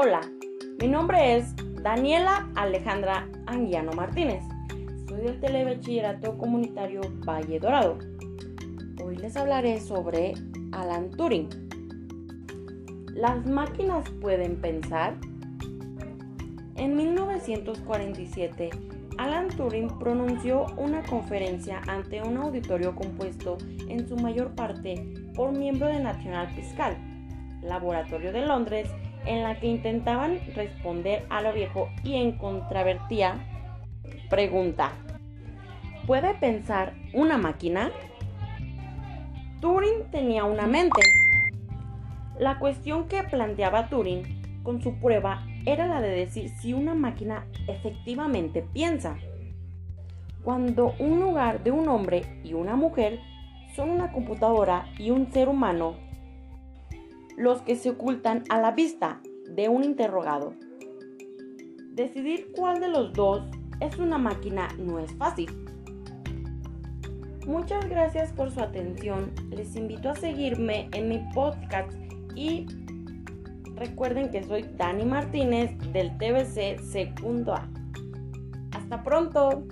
Hola, mi nombre es Daniela Alejandra Anguiano Martínez. Soy del Telebachillerato Comunitario Valle Dorado. Hoy les hablaré sobre Alan Turing. ¿Las máquinas pueden pensar? En 1947, Alan Turing pronunció una conferencia ante un auditorio compuesto en su mayor parte por miembros de National Fiscal, laboratorio de Londres, en la que intentaban responder a lo viejo y en contravertía pregunta, ¿puede pensar una máquina? Turing tenía una mente. La cuestión que planteaba Turing con su prueba era la de decir si una máquina efectivamente piensa. Cuando un lugar de un hombre y una mujer son una computadora y un ser humano, los que se ocultan a la vista de un interrogado. Decidir cuál de los dos es una máquina no es fácil. Muchas gracias por su atención. Les invito a seguirme en mi podcast y Recuerden que soy Dani Martínez del TBC Segundo A. Hasta pronto.